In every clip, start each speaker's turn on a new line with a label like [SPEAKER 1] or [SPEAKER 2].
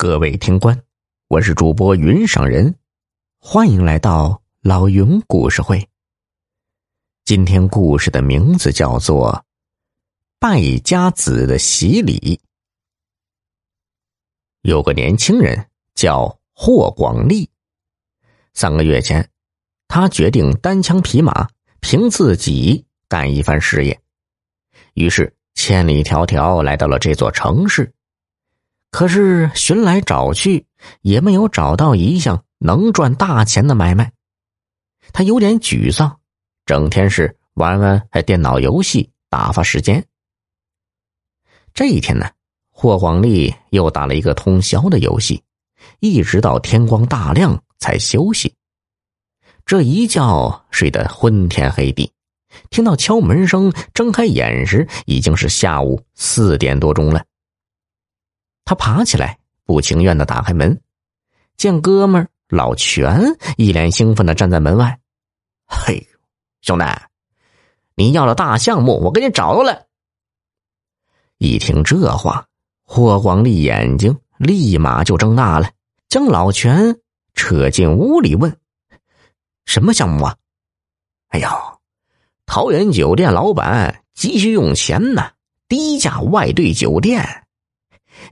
[SPEAKER 1] 各位听官，我是主播云上人，欢迎来到老云故事会。今天故事的名字叫做《败家子的洗礼》。有个年轻人叫霍广利，三个月前，他决定单枪匹马，凭自己干一番事业，于是千里迢迢来到了这座城市。可是寻来找去，也没有找到一项能赚大钱的买卖，他有点沮丧，整天是玩玩电脑游戏打发时间。这一天呢，霍广利又打了一个通宵的游戏，一直到天光大亮才休息。这一觉睡得昏天黑地，听到敲门声，睁开眼时已经是下午四点多钟了。他爬起来，不情愿的打开门，见哥们老全一脸兴奋的站在门外。嘿，兄弟，你要的大项目我给你找到了。一听这话，霍广利眼睛立马就睁大了，将老全扯进屋里问：“什么项目啊？”“哎呦，桃园酒店老板急需用钱呢，低价外兑酒店。”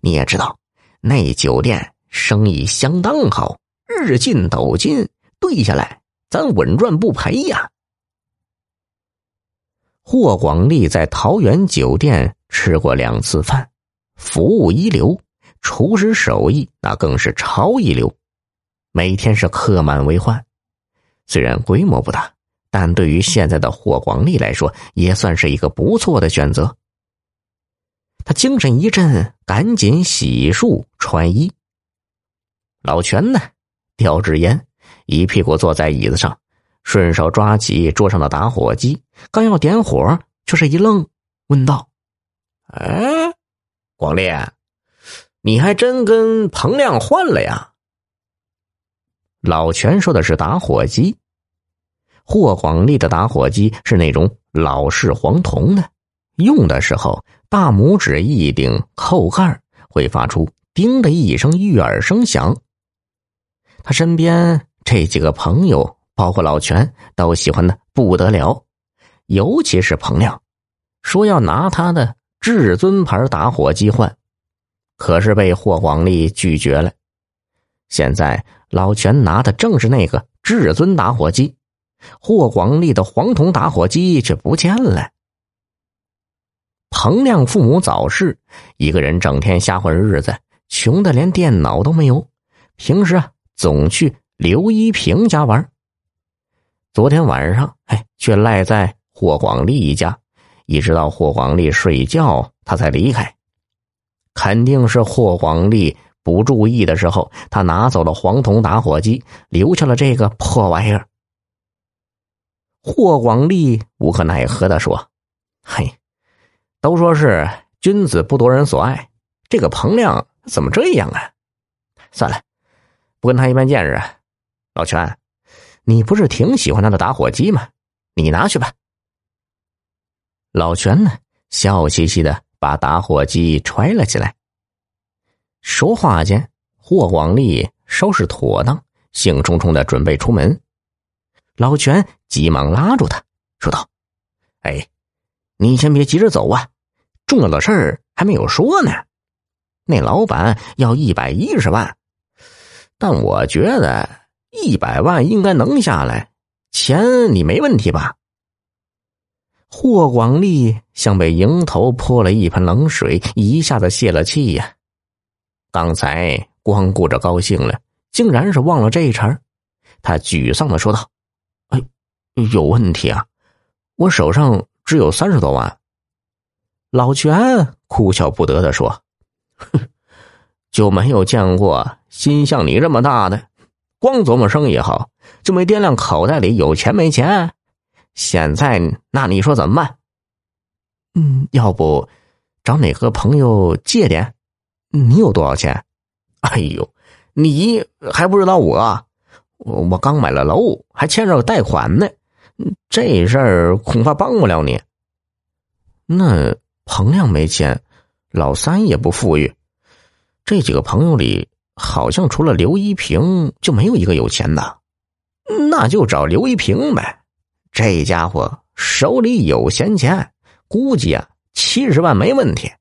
[SPEAKER 1] 你也知道，那酒店生意相当好，日进斗金，兑下来咱稳赚不赔呀。霍广利在桃园酒店吃过两次饭，服务一流，厨师手艺那更是超一流，每天是客满为患。虽然规模不大，但对于现在的霍广利来说，也算是一个不错的选择。他精神一振，赶紧洗漱穿衣。老全呢，叼支烟，一屁股坐在椅子上，顺手抓起桌上的打火机，刚要点火，却是一愣，问道：“哎，广烈，你还真跟彭亮换了呀？”老全说的是打火机，霍广利的打火机是那种老式黄铜的。用的时候，大拇指一顶扣盖会发出“叮”的一声悦耳声响。他身边这几个朋友，包括老全，都喜欢的不得了，尤其是彭亮，说要拿他的至尊牌打火机换，可是被霍广利拒绝了。现在老全拿的正是那个至尊打火机，霍广利的黄铜打火机却不见了。彭亮父母早逝，一个人整天瞎混日子，穷的连电脑都没有。平时啊，总去刘一平家玩。昨天晚上，哎，却赖在霍广利一家，一直到霍广利睡觉，他才离开。肯定是霍广利不注意的时候，他拿走了黄铜打火机，留下了这个破玩意儿。霍广利无可奈何的说：“嘿。”都说是君子不夺人所爱，这个彭亮怎么这样啊？算了，不跟他一般见识。老全，你不是挺喜欢他的打火机吗？你拿去吧。老全呢，笑嘻嘻的把打火机揣了起来。说话间，霍广利收拾妥当，兴冲冲的准备出门。老全急忙拉住他，说道：“哎。”你先别急着走啊，重要的事儿还没有说呢。那老板要一百一十万，但我觉得一百万应该能下来，钱你没问题吧？霍广利像被迎头泼了一盆冷水，一下子泄了气呀。刚才光顾着高兴了，竟然是忘了这一茬他沮丧的说道：“哎，有问题啊，我手上……”只有三十多万，老全哭笑不得的说：“哼，就没有见过心像你这么大的，光琢磨生意好，就没掂量口袋里有钱没钱。现在那你说怎么办？嗯，要不找哪个朋友借点？你有多少钱？哎呦，你还不知道我，我我刚买了楼，还欠着贷款呢。”这事儿恐怕帮不了你。那彭亮没钱，老三也不富裕，这几个朋友里好像除了刘一平就没有一个有钱的，那就找刘一平呗。这家伙手里有闲钱，估计啊七十万没问题。